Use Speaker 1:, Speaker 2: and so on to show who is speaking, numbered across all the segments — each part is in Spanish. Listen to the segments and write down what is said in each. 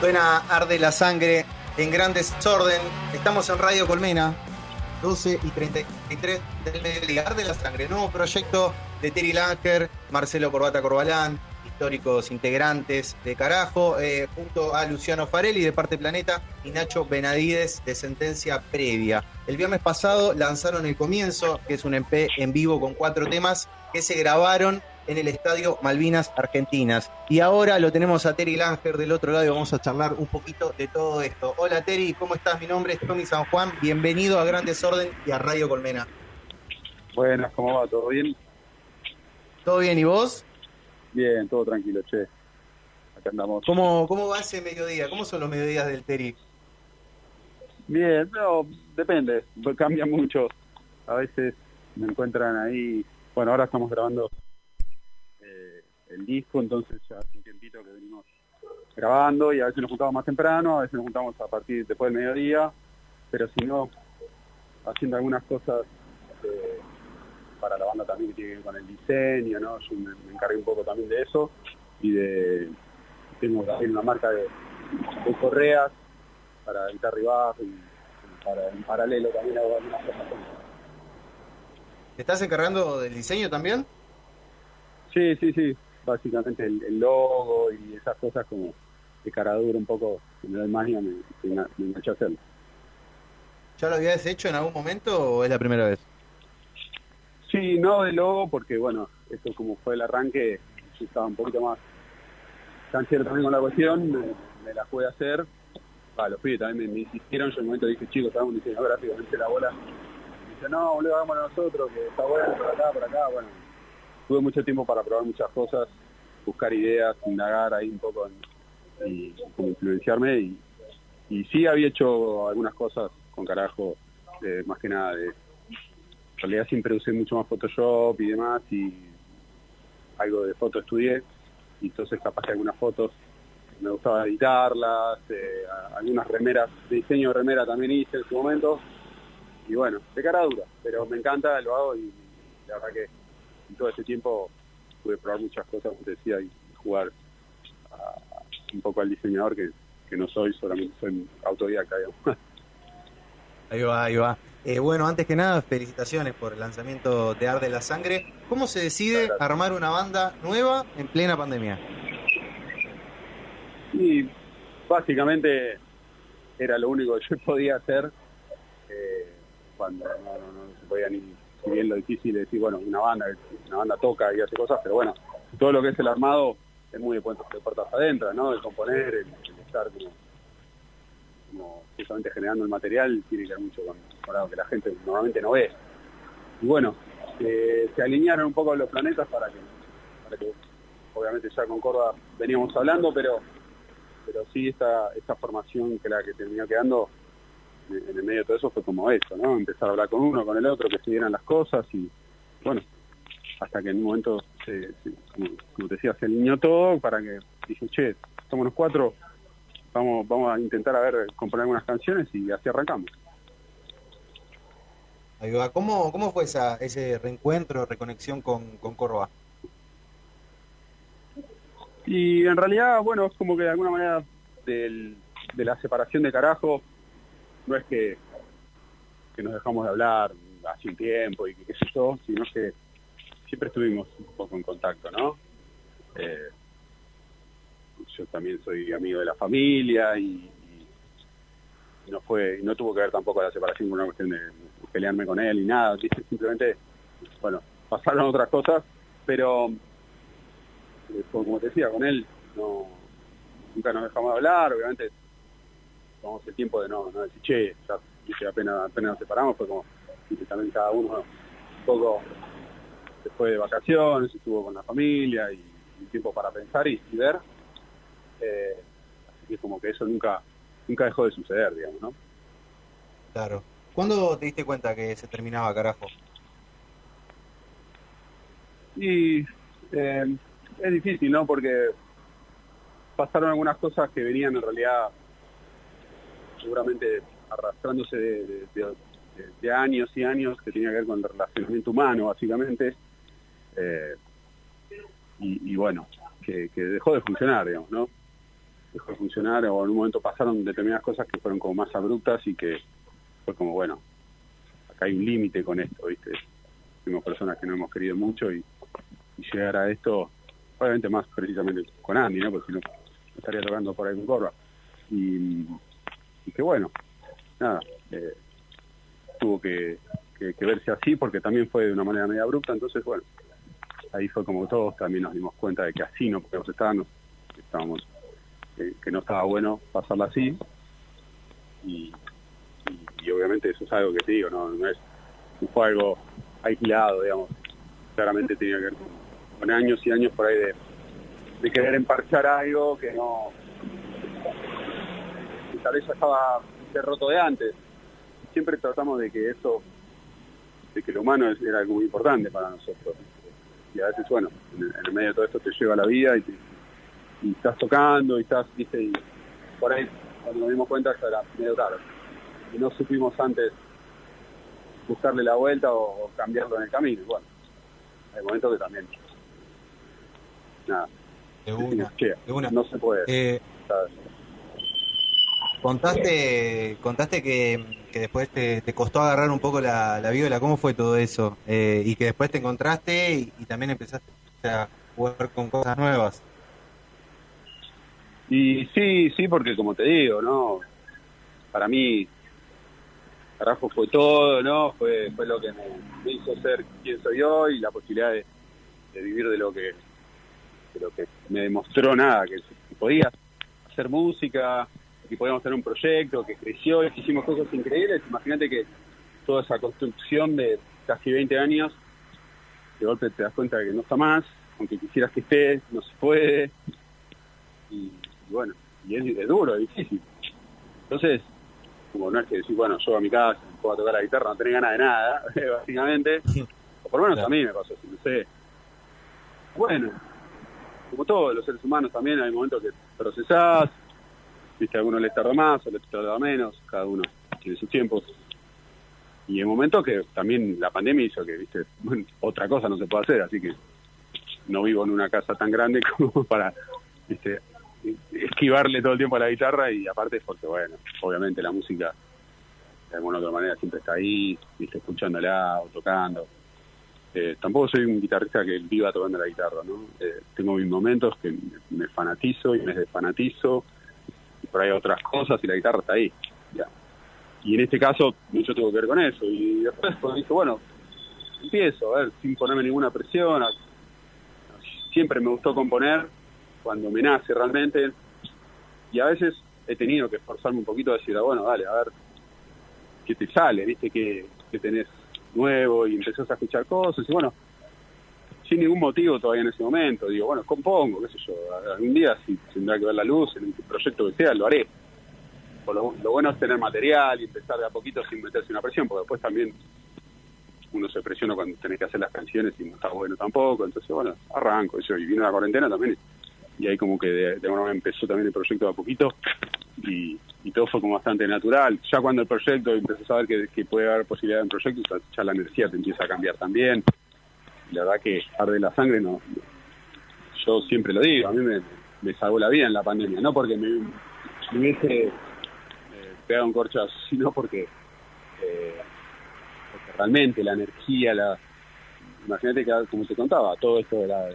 Speaker 1: Suena Arde la Sangre en gran desorden. Estamos en Radio Colmena, 12 y 33 del mediodía. Arde la Sangre, nuevo proyecto de Terry Langer, Marcelo Corbata Corbalán, históricos integrantes de Carajo, eh, junto a Luciano Farelli de Parte Planeta y Nacho Benavides de Sentencia Previa. El viernes pasado lanzaron El Comienzo, que es un EP en vivo con cuatro temas que se grabaron en el Estadio Malvinas Argentinas. Y ahora lo tenemos a Terry Langer del otro lado y vamos a charlar un poquito de todo esto. Hola Terry, ¿cómo estás? Mi nombre es Tommy San Juan, bienvenido a Gran Desorden y a Radio Colmena.
Speaker 2: Buenas, ¿cómo va? ¿Todo bien?
Speaker 1: ¿Todo bien y vos?
Speaker 2: Bien, todo tranquilo, che. Acá andamos.
Speaker 1: ¿Cómo, cómo va ese mediodía? ¿Cómo son los mediodías del Terry?
Speaker 2: Bien, no, depende, cambia mucho. A veces me encuentran ahí, bueno, ahora estamos grabando el disco, entonces ya hace un tiempito que venimos grabando y a veces nos juntamos más temprano, a veces nos juntamos a partir después del mediodía, pero si no, haciendo algunas cosas eh, para la banda también que tiene que ver con el diseño, ¿no? Yo me, me encargué un poco también de eso y de tengo también una marca de, de correas para guitarra y bajo y para en paralelo también hago algunas cosas
Speaker 1: ¿Te estás encargando del diseño también?
Speaker 2: Sí, sí, sí. Básicamente el, el logo y esas cosas como de caradura un poco, me doy magia, me, me, me enganché a hacerlo.
Speaker 1: ¿Ya lo habías hecho en algún momento o es la primera vez?
Speaker 2: Sí, no de logo, porque bueno, esto como fue el arranque, yo estaba un poquito más canchero también con la cuestión, me, me la pude hacer. Ah, los pibes también me, insistieron, yo en un momento dije, chicos, hagamos un diseño gráfico, me hice la bola. Y dice, no, boludo, hagámoslo nosotros, que está bueno, por acá, por acá, bueno. Tuve mucho tiempo para probar muchas cosas, buscar ideas, indagar ahí un poco y como influenciarme y, y sí había hecho algunas cosas con carajo, eh, más que nada de en realidad siempre usé mucho más Photoshop y demás y algo de foto estudié y entonces capaz algunas fotos me gustaba editarlas, eh, algunas remeras, de diseño de remera también hice en su momento y bueno, de cara dura, pero me encanta, lo hago y la verdad que en todo ese tiempo pude probar muchas cosas, como te decía, y jugar a- un poco al diseñador que, que no soy, solamente soy autodidacta, digamos.
Speaker 1: Ahí va, ahí va. Eh, bueno, antes que nada, felicitaciones por el lanzamiento de Arde la Sangre. ¿Cómo se decide armar una banda nueva en plena pandemia?
Speaker 2: Y básicamente era lo único que yo podía hacer eh, cuando no, no- no se podía ni, si bien lo difícil es decir, bueno, una banda, una banda toca y hace cosas, pero bueno, todo lo que es el armado es muy de puertas, de puertas adentro, ¿no? El componer, el, estar como, como justamente generando el material, tiene que ver mucho con, con algo que la gente normalmente no ve. Y bueno, eh, se alinearon un poco los planetas para que, para que obviamente ya con Córdoba veníamos hablando, pero pero sí esta, esta formación que la que terminó quedando en, el medio de todo eso fue como eso, ¿no? Empezar a hablar con uno, con el otro, que se dieran las cosas y bueno, hasta que en un momento, se, se- como, como te decía, se alineó todo para que dije, che, somos los cuatro, vamos, vamos a intentar a ver, componer algunas canciones y así arrancamos.
Speaker 1: Ahí va. ¿Cómo, cómo fue esa, ese reencuentro, reconexión con, con Córdoba?
Speaker 2: Y en realidad, bueno, es como que de alguna manera del- de la separación de carajo, no es que, que nos dejamos de hablar hace un tiempo y qué sé yo, sino que siempre estuvimos un poco en contacto, ¿no? Eh, yo también soy amigo de la familia y, no fue, no tuvo que ver tampoco la separación con una cuestión de pelearme con él y nada, simplemente, bueno, pasaron otras cosas, pero eh, como te decía, con él no nunca nos dejamos de hablar, obviamente tomamos el tiempo de no, no decir, che, ya apenas, apenas nos separamos, fue como, viste, también cada uno un poco se fue de vacaciones, estuvo con la familia y un tiempo para pensar y, y ver, eh, así que como que eso nunca nunca dejó de suceder, digamos, ¿no?
Speaker 1: Claro. ¿Cuándo te diste cuenta que se terminaba, carajo?
Speaker 2: Y eh, es difícil, ¿no? Porque pasaron algunas cosas que venían en realidad seguramente arrastrándose de, años y años que tenía que ver con el relacionamiento humano, básicamente. Eh, y, bueno, que, que dejó de funcionar, digamos, ¿no? dejó de funcionar o en un momento pasaron determinadas cosas que fueron como más abruptas y que fue como, bueno, acá hay un límite con esto, ¿viste? Fuimos personas que no hemos querido mucho y, llegar a esto, obviamente más precisamente con Andy, ¿no? Porque si no, estaría tocando por ahí con Corva. Y, y que bueno, nada, eh, tuvo que, verse así porque también fue de una manera media abrupta, entonces bueno, ahí fue como todos también nos dimos cuenta de que así no podíamos estar, que estábamos, que no estaba bueno pasarla así. Y, obviamente eso es algo que te digo, no, no es fue algo aislado, digamos, claramente tenía que ver con, años y años por ahí de, de querer emparchar algo que no tal vez ya estaba roto de antes siempre tratamos de que eso, de que lo humano era algo muy importante para nosotros. Y a veces, bueno, en, el medio de todo esto te lleva la vida y, estás tocando y estás, viste, y por ahí cuando nos dimos cuenta ya era medio tarde. Y no supimos antes buscarle la vuelta o, cambiarlo en el camino. bueno, hay momentos que también. Nada.
Speaker 1: De una,
Speaker 2: No se puede.
Speaker 1: Eh, contaste, contaste que que después te, costó agarrar un poco la, la viola. ¿Cómo fue todo eso? Eh, y que después te encontraste y, también empezaste a jugar con cosas nuevas.
Speaker 2: Y sí, sí, porque como te digo, ¿no? Para mí, carajo fue todo, ¿no? Fue, fue lo que me, hizo ser quien soy hoy, la posibilidad de, vivir de lo que de lo que me demostró nada, que podía hacer música, que podíamos tener un proyecto que creció y que hicimos cosas increíbles. Imagínate que toda esa construcción de casi 20 años, de golpe te das cuenta de que no está más, aunque quisieras que esté, no se puede. Y, bueno, y es, duro, es difícil. Entonces, como no es que decir, bueno, yo a mi casa, puedo tocar la guitarra, no tenés ganas de nada, básicamente. O por lo menos a mí me pasó así, no sé. Bueno, como todos los seres humanos también hay momentos que procesás, viste, a algunos les tarda más o les tarda menos, cada uno tiene sus tiempos. Y en momentos que también la pandemia hizo que, viste, otra cosa no se puede hacer, así que no vivo en una casa tan grande como para, viste, esquivarle todo el tiempo a la guitarra y aparte porque, bueno, obviamente la música de alguna otra manera siempre está ahí, viste, escuchándola o tocando. Eh, tampoco soy un guitarrista que viva tocando la guitarra, ¿no? Eh, tengo mis momentos que me fanatizo y me desfanatizo por ahí otras cosas y la guitarra está ahí. Ya. Y en este caso yo tengo que ver con eso. Y después pues, dije, bueno, empiezo, a ver, sin ponerme ninguna presión. Siempre me gustó componer cuando me nace realmente. Y a veces he tenido que esforzarme un poquito a decir, ah, bueno, dale, a ver qué te sale, viste, que, que tenés nuevo y empezás a escuchar cosas. Y bueno, sin ningún motivo todavía en ese momento. Digo, bueno, compongo, qué sé yo, algún día si tendrá que ver la luz en un proyecto que sea, lo haré. Lo, bueno es tener material y empezar de a poquito sin meterse una presión, porque después también uno se presiona cuando tenés que hacer las canciones y no está bueno tampoco. Entonces, bueno, arranco eso. Y vino la cuarentena también. Y ahí como que de, alguna manera empezó también el proyecto de a poquito y, todo fue como bastante natural. Ya cuando el proyecto empezó a saber que, que puede haber posibilidad de un proyecto, ya la energía te empieza a cambiar también la verdad que arde la sangre no yo siempre lo digo a mí me, salvó la vida en la pandemia no porque me, me hubiese eh, pegado un corchazo sino porque, eh, porque realmente la energía la imagínate que como te contaba todo esto de la,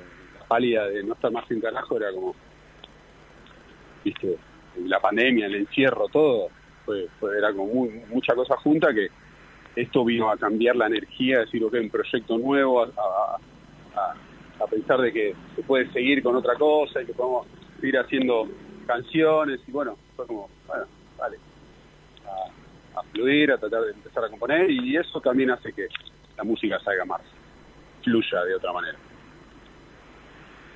Speaker 2: pálida de no estar más sin carajo era como viste la pandemia el encierro todo fue, fue era como mucha cosa junta que esto vino a cambiar la energía, decir, ok, un proyecto nuevo, a, pensar de que se puede seguir con otra cosa y que podemos seguir haciendo canciones y bueno, fue como, bueno, vale, a, fluir, a tratar de empezar a componer y eso también hace que la música salga más, fluya de otra manera.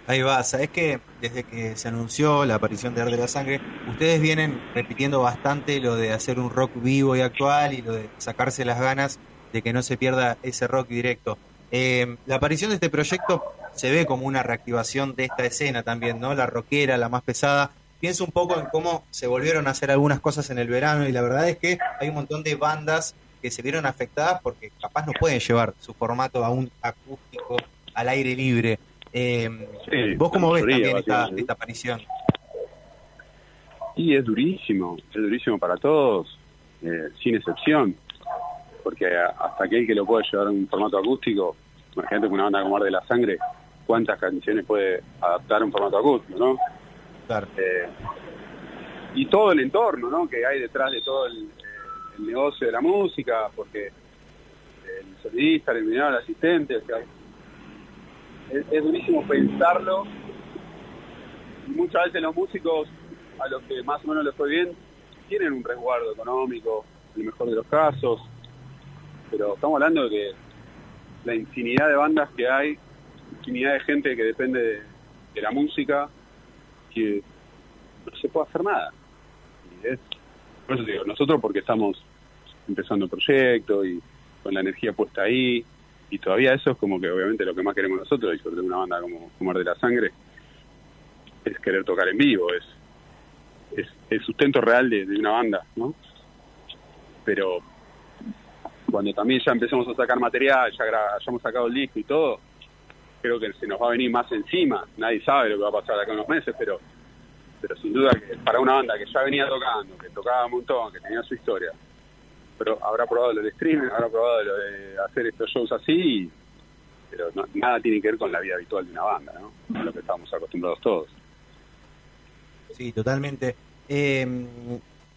Speaker 1: Ahí va, sabes que desde que se anunció la aparición de Arde la Sangre, ustedes vienen repitiendo bastante lo de hacer un rock vivo y actual y lo de sacarse las ganas de que no se pierda ese rock directo. Eh, la aparición de este proyecto se ve como una reactivación de esta escena también, ¿no? La rockera, la más pesada. Pienso un poco en cómo se volvieron a hacer algunas cosas en el verano y la verdad es que hay un montón de bandas que se vieron afectadas porque capaz no pueden llevar su formato a un acústico al aire libre. Eh, ¿Vos cómo ves también esta, aparición?
Speaker 2: Y es durísimo, es durísimo para todos, eh, sin excepción, porque hasta aquel que lo puede llevar en un formato acústico, imagínate que una banda como de la Sangre, cuántas canciones puede adaptar a un formato acústico, ¿no?
Speaker 1: Claro.
Speaker 2: Eh, y todo el entorno, ¿no? Que hay detrás de todo el, el negocio de la música, porque el solista, el iluminador, el asistente, o sea, es, durísimo pensarlo. Muchas veces los músicos, a los que más o menos les fue bien, tienen un resguardo económico, en el mejor de los casos, pero estamos hablando de que la infinidad de bandas que hay, infinidad de gente que depende de, de la música, que no se puede hacer nada. Y es, por eso digo, nosotros porque estamos empezando el proyecto y con la energía puesta ahí, y todavía eso es como que obviamente lo que más queremos nosotros, y sobre todo una banda como Fumar de la Sangre, es querer tocar en vivo, es, es el sustento real de, de una banda, ¿no? Pero cuando también ya empezamos a sacar material, ya, gra- ya hemos sacado el disco y todo, creo que se nos va a venir más encima. Nadie sabe lo que va a pasar de acá unos meses, pero pero sin duda que para una banda que ya venía tocando, que tocaba un montón, que tenía su historia, pero habrá probado lo de streaming, habrá probado lo de hacer estos shows así, pero no- nada tiene que ver con la vida habitual de una banda, ¿no? A lo que estamos acostumbrados todos.
Speaker 1: Sí, totalmente. Eh,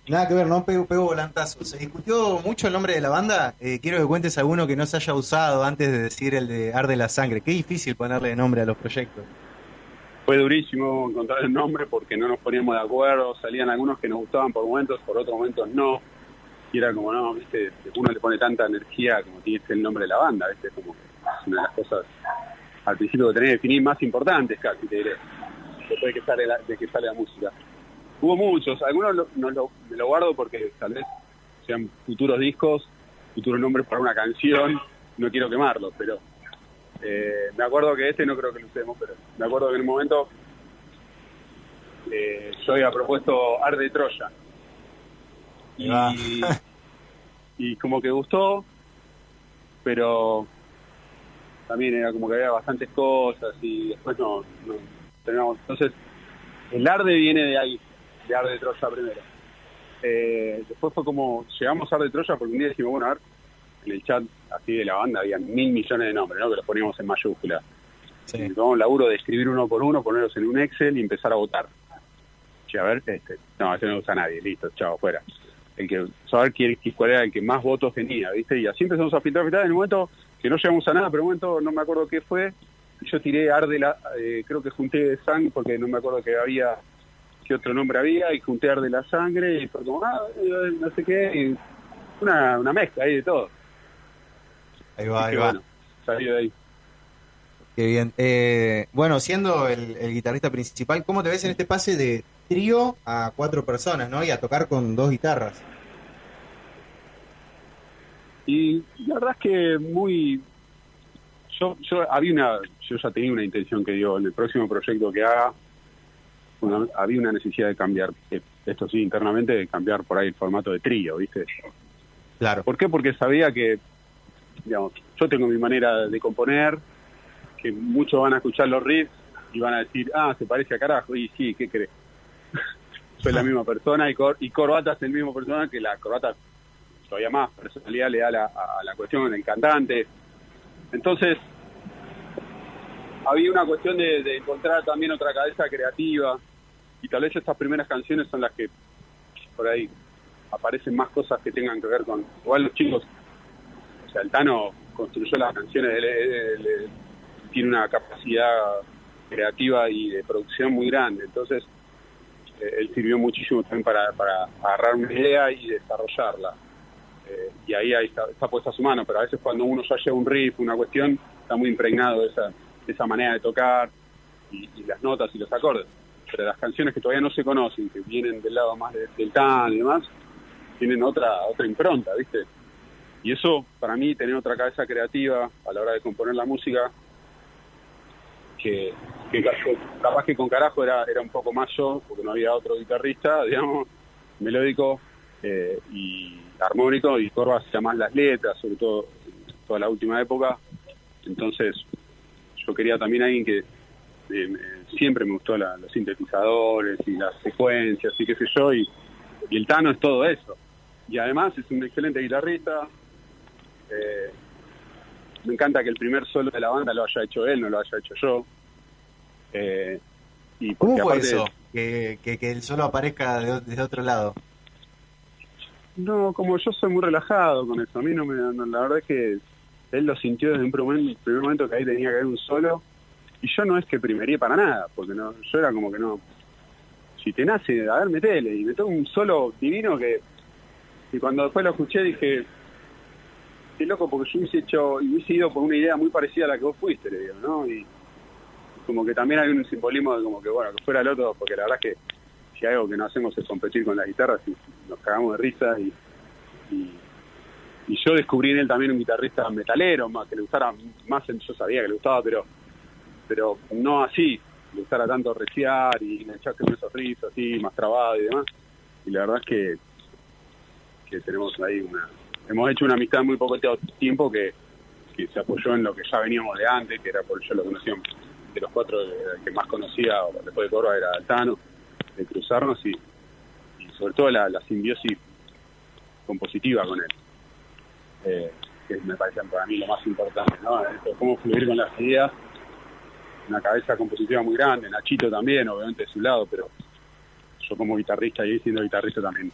Speaker 1: nada que ver, ¿no? Pego, pego volantazos. Se discutió mucho el nombre de la banda. Eh, quiero que cuentes alguno que no se haya usado antes de decir el de Arde la Sangre. Qué difícil ponerle nombre a los proyectos.
Speaker 2: Fue durísimo encontrar el nombre porque no nos poníamos de acuerdo, salían algunos que nos gustaban por momentos, por otros momentos no. Y era como, no, viste, uno le pone tanta energía como tiene el nombre de la banda, viste, como una de las cosas al principio que tenés que definir más importantes casi, te diré, después de que sale la, de que sale la música. Hubo muchos, algunos lo, no lo, guardo porque tal vez sean futuros discos, futuros nombres para una canción, no quiero quemarlos, pero eh, me acuerdo que este no creo que lo usemos, pero me acuerdo que en un momento eh, yo había propuesto Ar de Troya. Y, y como que gustó, pero también era como que había bastantes cosas y después no, no terminamos. Entonces, el Arde viene de ahí, de Ar de Troya primero. Eh, después fue como, llegamos a Ar de Troya porque un día dijimos, bueno, a ver, en el chat así de la banda había mil millones de nombres, ¿no? Que los poníamos en mayúscula.
Speaker 1: Sí.
Speaker 2: Tomamos el laburo de escribir uno por uno, ponerlos en un Excel y empezar a votar. Che, a ver, este, no, ese no usa nadie, listo, chao, fuera. El que, saber quién, cuál era el que más votos tenía, ¿viste? Y así empezamos a filtrar, filtrar. En el momento que no llegamos a nada, pero en un momento no me acuerdo qué fue, yo tiré Arde la, eh, creo que junté Sang, porque no me acuerdo que había, qué otro nombre había, y junté Arde la Sangre, y fue como, ah, eh, no sé qué, y una, una mezcla ahí de todo.
Speaker 1: Ahí va, ahí va.
Speaker 2: bueno, salió de ahí.
Speaker 1: Qué bien. Eh, bueno, siendo el, el guitarrista principal, ¿cómo te ves en este pase de trío a cuatro personas, ¿no? Y a tocar con dos guitarras.
Speaker 2: Y la verdad es que muy... Yo, yo había una, yo ya tenía una intención que digo, en el próximo proyecto que haga, una- había una necesidad de cambiar, eh, esto sí, internamente, de cambiar por ahí el formato de trío, ¿viste?
Speaker 1: Claro.
Speaker 2: ¿Por qué? Porque sabía que, digamos, yo tengo mi manera de componer, que muchos van a escuchar los riffs y van a decir, ah, se parece a carajo, y sí, ¿qué crees? Soy la misma persona y, Cor y Corbata es el mismo persona que la Corbata todavía más personalidad le da la- a, la cuestión del cantante. Entonces, había una cuestión de, encontrar también otra cabeza creativa y tal vez estas primeras canciones son las que por ahí aparecen más cosas que tengan que ver con igual los chicos o sea el Tano construyó las canciones él tiene una capacidad creativa y de producción muy grande entonces eh, él sirvió muchísimo también para, para agarrar una idea y desarrollarla Eh, y ahí, ahí está, está puesta su mano pero a veces cuando uno ya lleva un riff una cuestión está muy impregnado de esa, de esa manera de tocar y, las notas y los acordes pero las canciones que todavía no se conocen que vienen del lado más de- del tan y demás tienen otra otra impronta, ¿viste? Y eso, para mí, tener otra cabeza creativa a la hora de componer la música, que, que ca- capaz que con carajo era, era un poco más yo, porque no había otro guitarrista, digamos, melódico eh, y armónico, y Corva hacía más las letras, sobre todo toda la última época. Entonces, yo quería también alguien que siempre me gustó los sintetizadores y las secuencias y qué sé yo, y, el Tano es todo eso. Y además es un excelente guitarrista. Eh, me encanta que el primer solo de la banda lo haya hecho él, no lo haya hecho yo.
Speaker 1: Eh, y ¿Cómo fue eso? Que, que, el solo aparezca desde otro lado.
Speaker 2: No, como yo soy muy relajado con eso. A mí no me. la verdad es que él lo sintió desde un primer, primer momento que ahí tenía que haber un solo y yo no es que primería para nada, porque no, yo era como que no. Si te nace, a ver, metele. Y me tocó un solo divino que. Y cuando después lo escuché dije. Qué loco, porque yo hubiese hecho. Y hubiese ido por una idea muy parecida a la que vos fuiste, le digo, ¿no? Y como que también hay un simbolismo de como que, bueno, que fuera el otro, porque la verdad es que si algo que no hacemos es competir con las guitarras y nos cagamos de risa y, y, yo descubrí en él también un guitarrista metalero, más que le gustara más, yo sabía que le gustaba, pero pero no así, le gustara tanto reciar y echarse con esos rizos así, más trabado y demás. Y la verdad es que, que tenemos ahí una... Hemos hecho una amistad muy poco tiempo que, que se apoyó en lo que ya veníamos de antes, que era por yo lo conocía de los cuatro que más conocía después de Corva era Altano, de cruzarnos y, sobre todo la, simbiosis compositiva con él. Eh, que me parece para mí lo más importante, ¿no? cómo fluir con las ideas una cabeza compositiva muy grande, Nachito también, obviamente de su lado, pero yo como guitarrista y siendo guitarrista también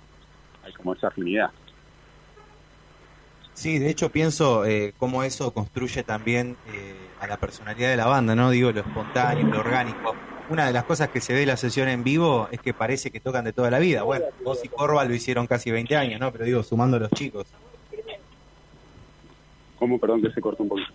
Speaker 2: hay como esa afinidad.
Speaker 1: Sí, de hecho pienso eh, cómo eso construye también eh, a la personalidad de la banda, ¿no? Digo, lo espontáneo, lo orgánico. Una de las cosas que se ve en la sesión en vivo es que parece que tocan de toda la vida. Bueno, vos y Corva lo hicieron casi 20 años, ¿no? Pero digo, sumando a los chicos.
Speaker 2: ¿Cómo? Perdón que se cortó un poquito.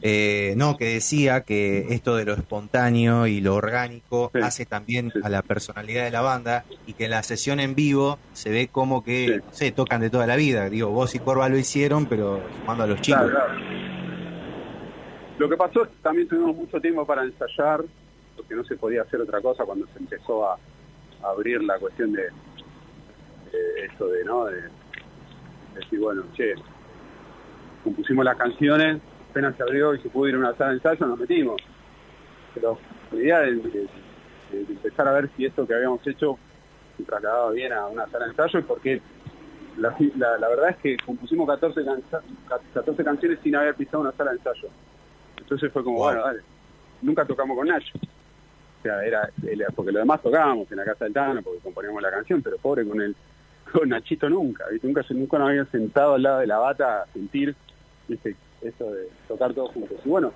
Speaker 1: Eh, no, que decía que esto de lo espontáneo y lo orgánico hace también a la personalidad de la banda y que en la sesión en vivo se ve como que, no sé, tocan de toda la vida. Digo, vos y Corva lo hicieron, pero sumando a los chicos.
Speaker 2: Lo que pasó es que también tuvimos mucho tiempo para ensayar, porque no se podía hacer otra cosa cuando se empezó a, abrir la cuestión de, eso de, ¿no? De, de decir, bueno, che, compusimos las canciones apenas se abrió y se pudo ir a una sala de ensayo, nos metimos. Pero la idea de, empezar a ver si esto que habíamos hecho se trasladaba bien a una sala de ensayo, porque la, la, verdad es que compusimos 14, 14 canciones sin haber pisado una sala de ensayo. Entonces fue como, bueno, dale, nunca tocamos con Nacho. O sea, era, porque lo demás tocábamos en la casa del Tano, porque componíamos la canción, pero pobre con el con Nachito nunca, Nunca, nunca nos había sentado al lado de la bata a sentir, ¿viste? Eso de tocar todos juntos. Y bueno,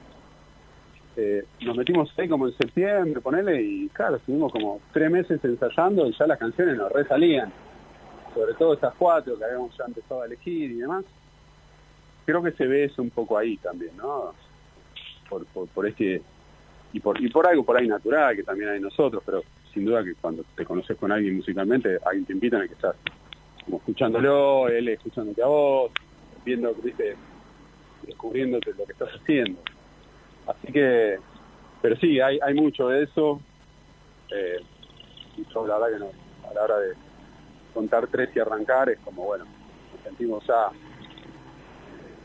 Speaker 2: eh, nos metimos ahí como en septiembre, ponele, y claro, estuvimos como tres meses ensayando y ya las canciones nos resalían. Sobre todo estas cuatro que habíamos ya empezado a elegir y demás. Creo que se ve eso un poco ahí también, ¿no? Por, por, este y por y por algo por ahí natural que también hay nosotros, pero sin duda que cuando te conoces con alguien musicalmente, alguien te invita a que estás como escuchándolo, él escuchándote a vos, viendo, viste, descubriéndote lo que estás haciendo. Así que, pero sí, hay, hay mucho de eso. Eh, y yo la verdad que no, a la hora de contar tres y arrancar es como, bueno, nos sentimos ya,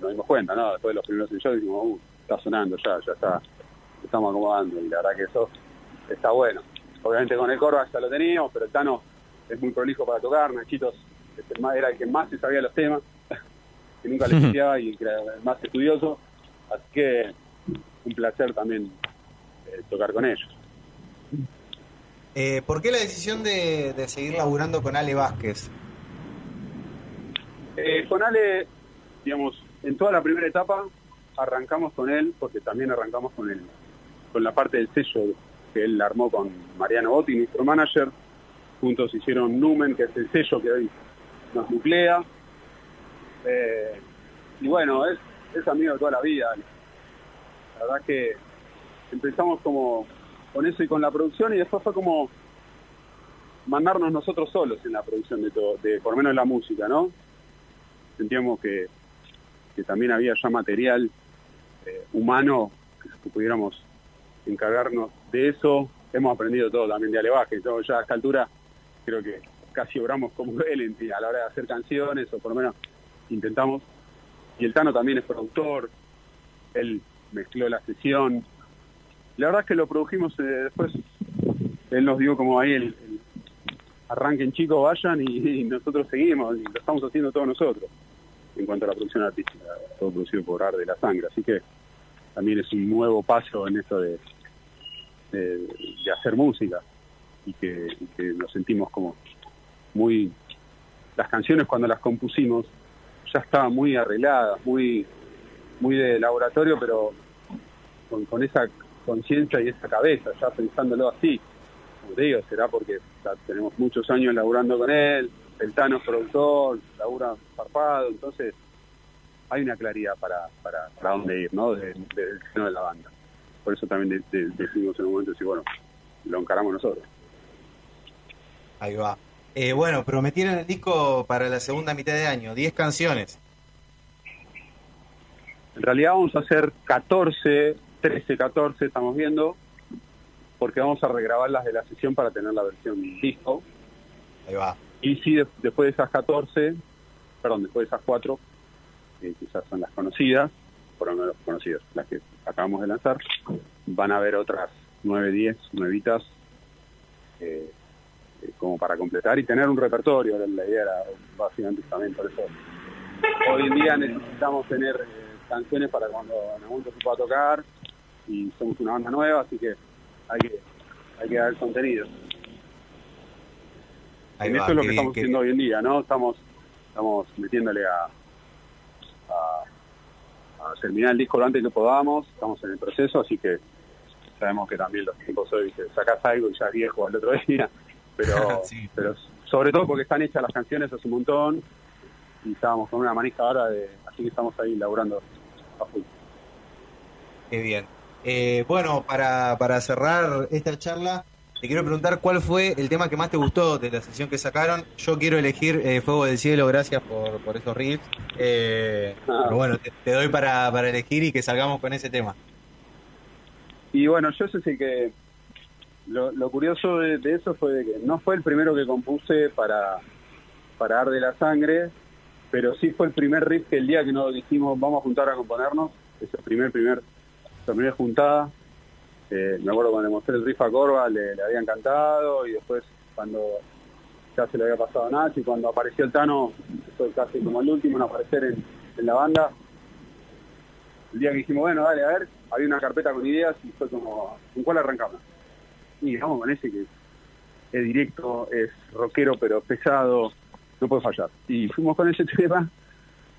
Speaker 2: nos dimos cuenta, ¿no? Después de los primeros ensayos dijimos, uh, está sonando ya, ya está, estamos acomodando y la verdad que eso está bueno. Obviamente con el coro ya lo teníamos, pero el Tano es muy prolijo para tocar, Nachitos era el que más se sabía los temas que nunca le estudiaba y que era más estudioso. Así que un placer también eh, tocar con ellos.
Speaker 1: Eh, ¿Por qué la decisión de, seguir laburando con Ale Vázquez?
Speaker 2: Eh, con Ale, digamos, en toda la primera etapa arrancamos con él, porque también arrancamos con él, con la parte del sello que él armó con Mariano Botti, nuestro manager. Juntos hicieron Numen, que es el sello que hoy nos nuclea. Eh, y bueno, es, es amigo de toda la vida. La verdad que empezamos como con eso y con la producción y después fue como mandarnos nosotros solos en la producción de todo, de por lo menos la música, ¿no? Sentíamos que, que también había ya material eh, humano que, pudiéramos encargarnos de eso. Hemos aprendido todo también de Alevaje, todo ya a esta altura creo que casi obramos como él a la hora de hacer canciones o por lo menos intentamos. Y el Tano también es productor, él mezcló la sesión, la verdad es que lo produjimos eh, después. Él nos dio como ahí el, arranquen chicos, vayan y, nosotros seguimos y lo estamos haciendo todos nosotros en cuanto a la producción artística, todo producido por Ar de la Sangre. Así que también es un nuevo paso en esto de, de, de hacer música y que, y que nos sentimos como muy... Las canciones cuando las compusimos ya estaban muy arregladas, muy, muy de laboratorio, pero con, esa conciencia y esa cabeza, ya pensándolo así. Digo, será porque tenemos muchos años laburando con él, el Tano es productor, labura farpado, entonces hay una claridad para, para, para dónde ir, ¿no? Desde de, el seno de la banda. Por eso también de, decidimos en un momento decir, bueno, lo encaramos nosotros.
Speaker 1: Ahí va. Eh, bueno, prometieron el disco para la segunda mitad de año, 10 canciones.
Speaker 2: En realidad vamos a hacer 14, 13, 14, estamos viendo, porque vamos a regrabarlas de la sesión para tener la versión disco.
Speaker 1: Ahí va.
Speaker 2: Y sí, de, después de esas 14, perdón, después de esas 4, que quizás son las conocidas, por lo menos conocidas, las que acabamos de lanzar, van a haber otras 9, 10 nuevitas eh, eh, como para completar y tener un repertorio. La idea era básicamente también por eso. Hoy en día necesitamos tener eh, canciones para cuando momento se pueda tocar y somos una banda nueva, así que hay que, hay que dar contenido.
Speaker 1: Ahí
Speaker 2: en
Speaker 1: va,
Speaker 2: eso es lo que estamos haciendo hoy en día, ¿no? Estamos, estamos metiéndole a, a, a terminar el disco lo antes que podamos, estamos en el proceso, así que sabemos que también los tiempos hoy, que sacás algo y ya es viejo al otro día, pero,
Speaker 1: Sí.
Speaker 2: pero sobre todo porque están hechas las canciones hace un montón y estábamos con una manija ahora, de, así que estamos ahí laburando a full.
Speaker 1: Qué bien. Eh, bueno, para, para cerrar esta charla, te quiero preguntar cuál fue el tema que más te gustó de la sesión que sacaron. Yo quiero elegir eh, Fuego del Cielo, gracias por, por esos riffs. Eh,
Speaker 2: Ah.
Speaker 1: pero bueno, te, te doy para, para elegir y que salgamos con ese tema.
Speaker 2: Y bueno, yo sé que lo, curioso de, eso fue que no fue el primero que compuse para, para Dar de la Sangre, pero sí fue el primer riff que el día que nos dijimos vamos a juntar a componernos, ese primer, primer, primera juntada, eh, me acuerdo cuando le mostré el riff a Corva, le, le había encantado y después cuando ya se le había pasado a Nacho cuando apareció el Tano, fue casi como el último en aparecer en, en la banda, el día que dijimos, bueno, dale, a ver, había una carpeta con ideas y fue como, ¿con cuál arrancamos? Y vamos con ese que es directo, es rockero pero pesado, no puede fallar. Y fuimos con ese tema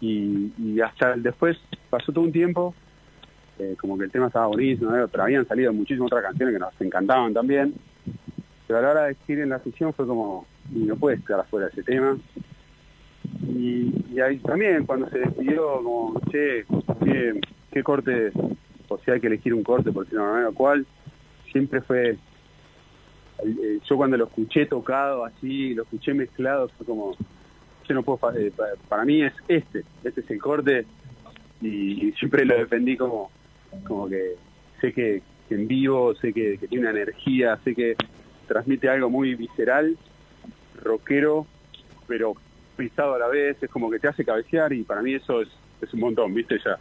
Speaker 2: y, hasta después pasó todo un tiempo, eh, como que el tema estaba bonito, ¿no? pero habían salido muchísimas otras canciones que nos encantaban también. Pero a la hora de ir en la sesión fue como, y no puedes quedar afuera de ese tema. Y, ahí también cuando se decidió como, che, qué, qué corte, o si hay que elegir un corte, por de una manera, cuál, siempre fue, yo cuando lo escuché tocado así, lo escuché mezclado, fue como, yo no puedo, eh, pa- para mí es este, este es el corte, y, siempre lo defendí como, como que sé que, que en vivo, sé que, tiene una energía, sé que transmite algo muy visceral, rockero, pero pisado a la vez, es como que te hace cabecear y para mí eso es, es un montón, ¿viste? Ya,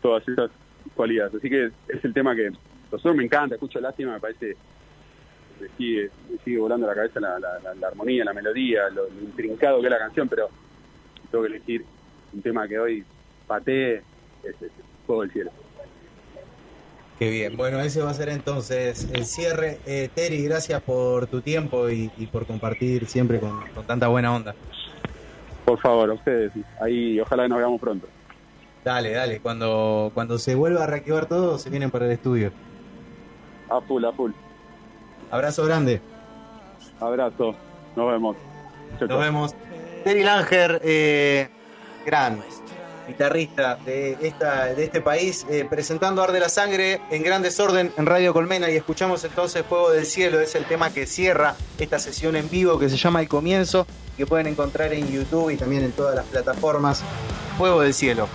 Speaker 2: todas esas cualidades. Así que es el tema que nosotros me encanta, escucho lástima, me parece, me sigue, me sigue volando la cabeza la, la, la- la armonía, la melodía, lo, lo intrincado que es la canción, pero tengo que elegir un tema que hoy patee, es, es Fuego del Cielo.
Speaker 1: Qué bien. Bueno, ese va a ser entonces el cierre. Eh, Terry, gracias por tu tiempo y, y por compartir siempre con, con tanta buena onda.
Speaker 2: Por favor, a ustedes, ahí ojalá que nos veamos pronto.
Speaker 1: Dale, dale. Cuando, cuando se vuelva a reactivar todo, se vienen para el estudio.
Speaker 2: A full, a full.
Speaker 1: Abrazo grande.
Speaker 2: Abrazo, nos vemos. Chau, chau.
Speaker 1: Nos vemos. Terry Langer, eh, gran guitarrista de, esta, de este país, eh, presentando Arde la Sangre en gran desorden en Radio Colmena y escuchamos entonces Fuego del Cielo, es el tema que cierra esta sesión en vivo que se llama El Comienzo, que pueden encontrar en YouTube y también en todas las plataformas. Fuego del Cielo.